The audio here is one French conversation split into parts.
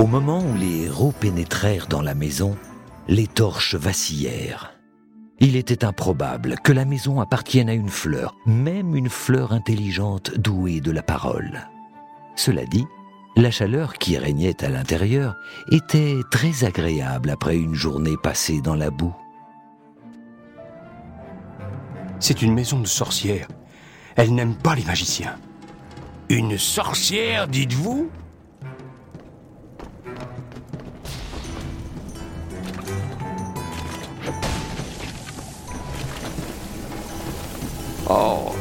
Au moment où les héros pénétrèrent dans la maison, les torches vacillèrent. Il était improbable que la maison appartienne à une fleur, même une fleur intelligente douée de la parole. Cela dit, la chaleur qui régnait à l'intérieur était très agréable après une journée passée dans la boue. C'est une maison de sorcières. Elle n'aime pas les magiciens. Une sorcière, dites-vous?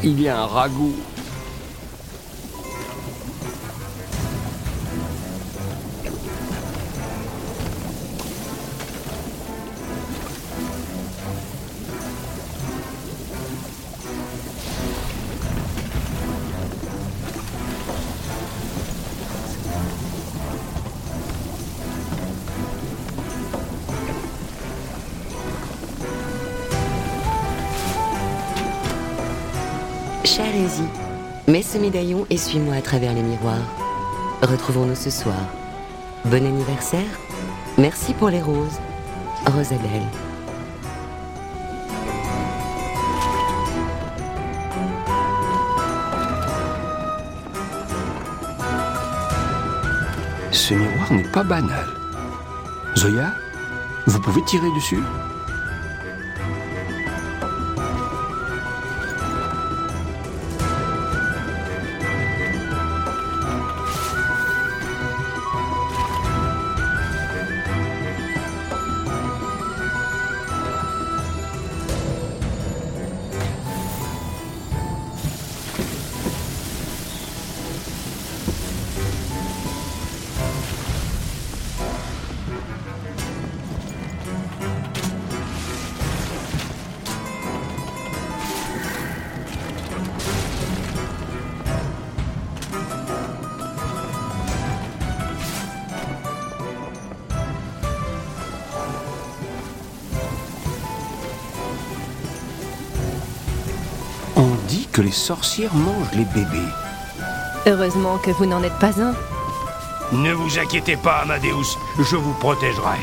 Il y a un ragoût. Cher Easy, mets ce médaillon et suis-moi à travers les miroirs. Retrouvons-nous ce soir. Bon anniversaire. Merci pour les roses. Rosabelle. Ce miroir n'est pas banal. Zoya, vous pouvez tirer dessus? Que les sorcières mangent les bébés. Heureusement que vous n'en êtes pas un. Ne vous inquiétez pas, Amadeus, je vous protégerai.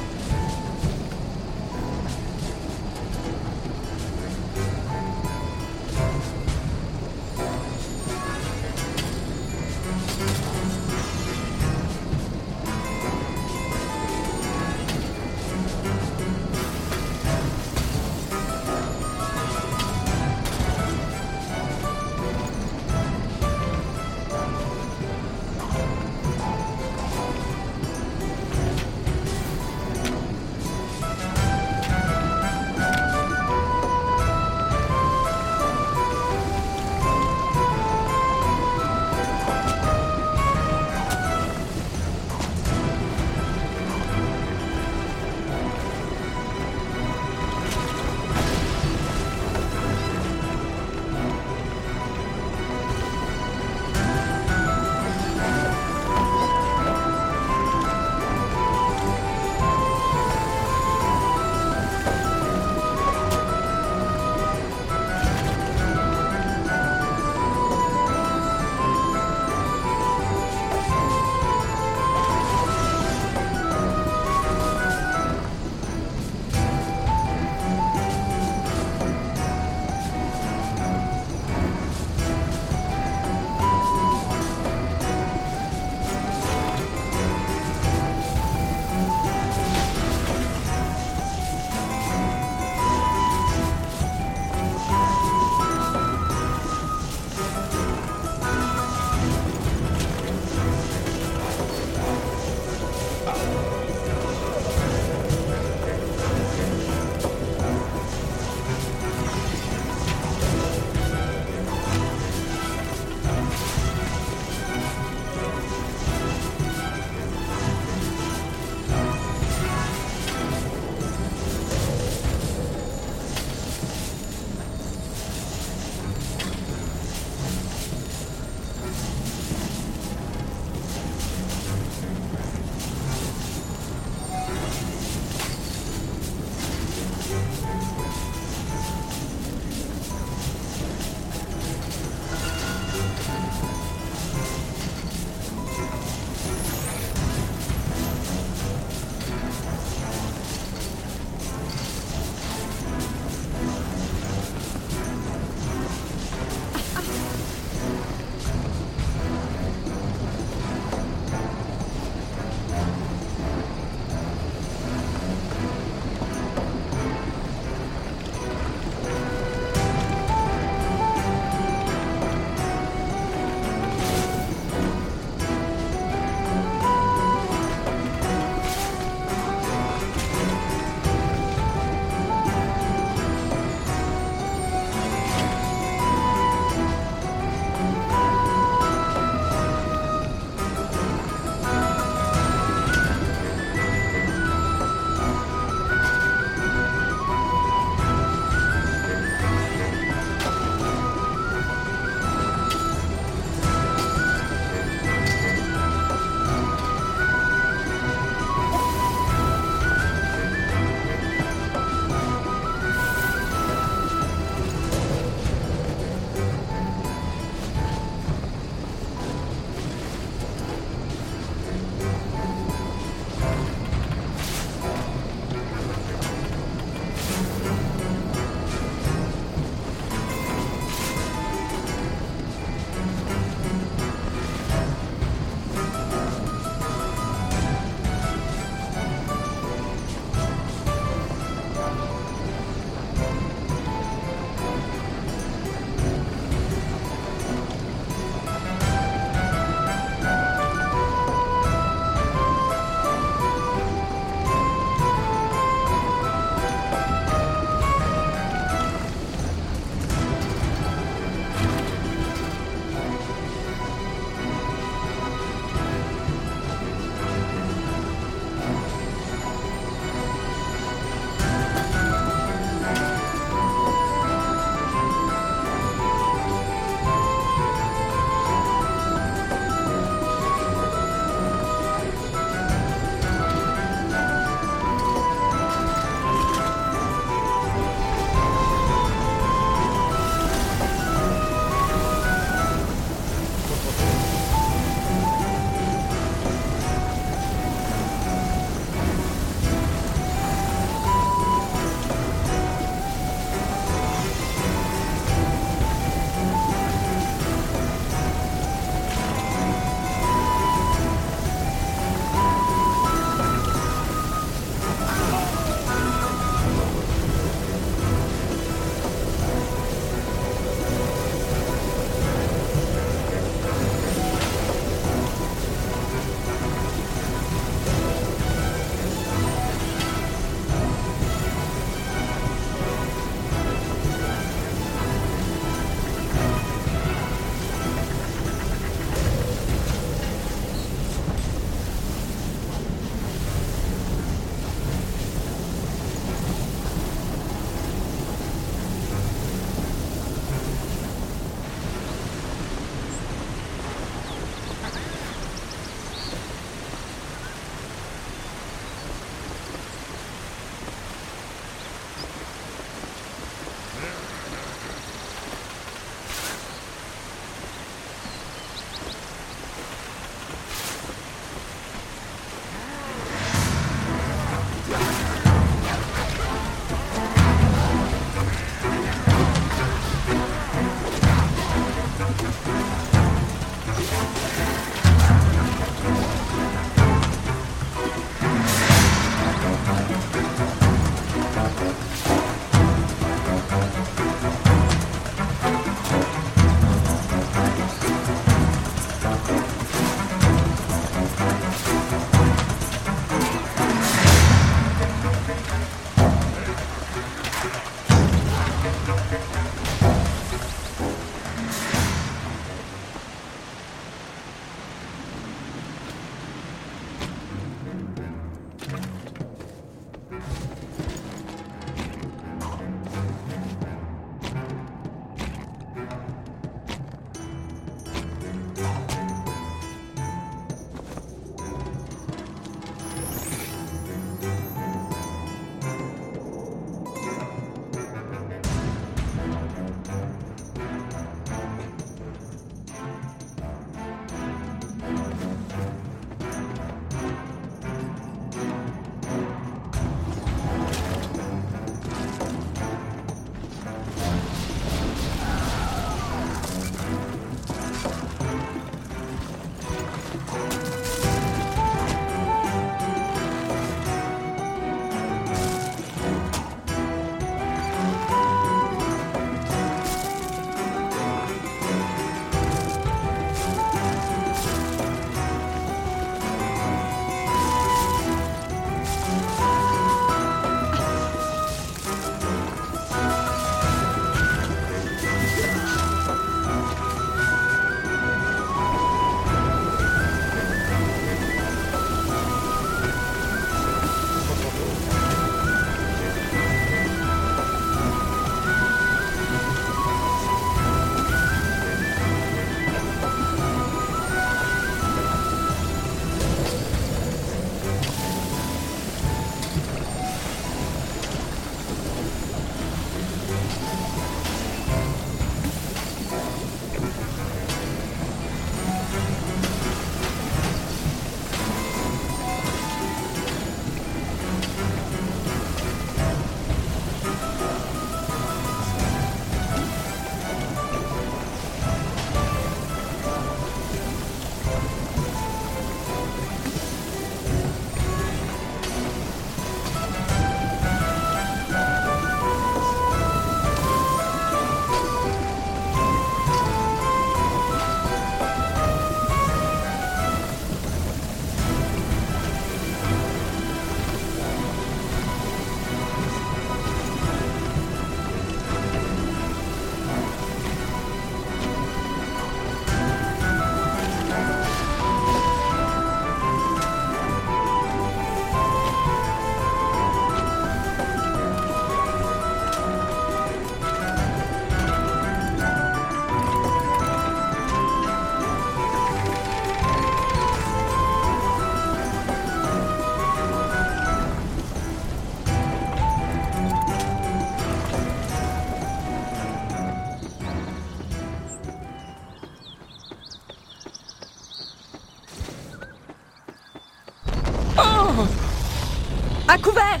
Couvert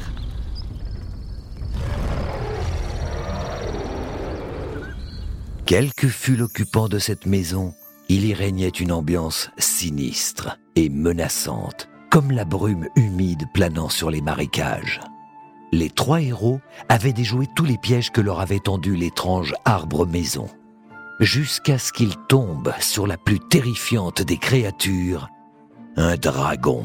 Quel que fût l'occupant de cette maison, il y régnait une ambiance sinistre et menaçante, comme la brume humide planant sur les marécages. Les trois héros avaient déjoué tous les pièges que leur avait tendus l'étrange arbre-maison, jusqu'à ce qu'ils tombent sur la plus terrifiante des créatures, un dragon.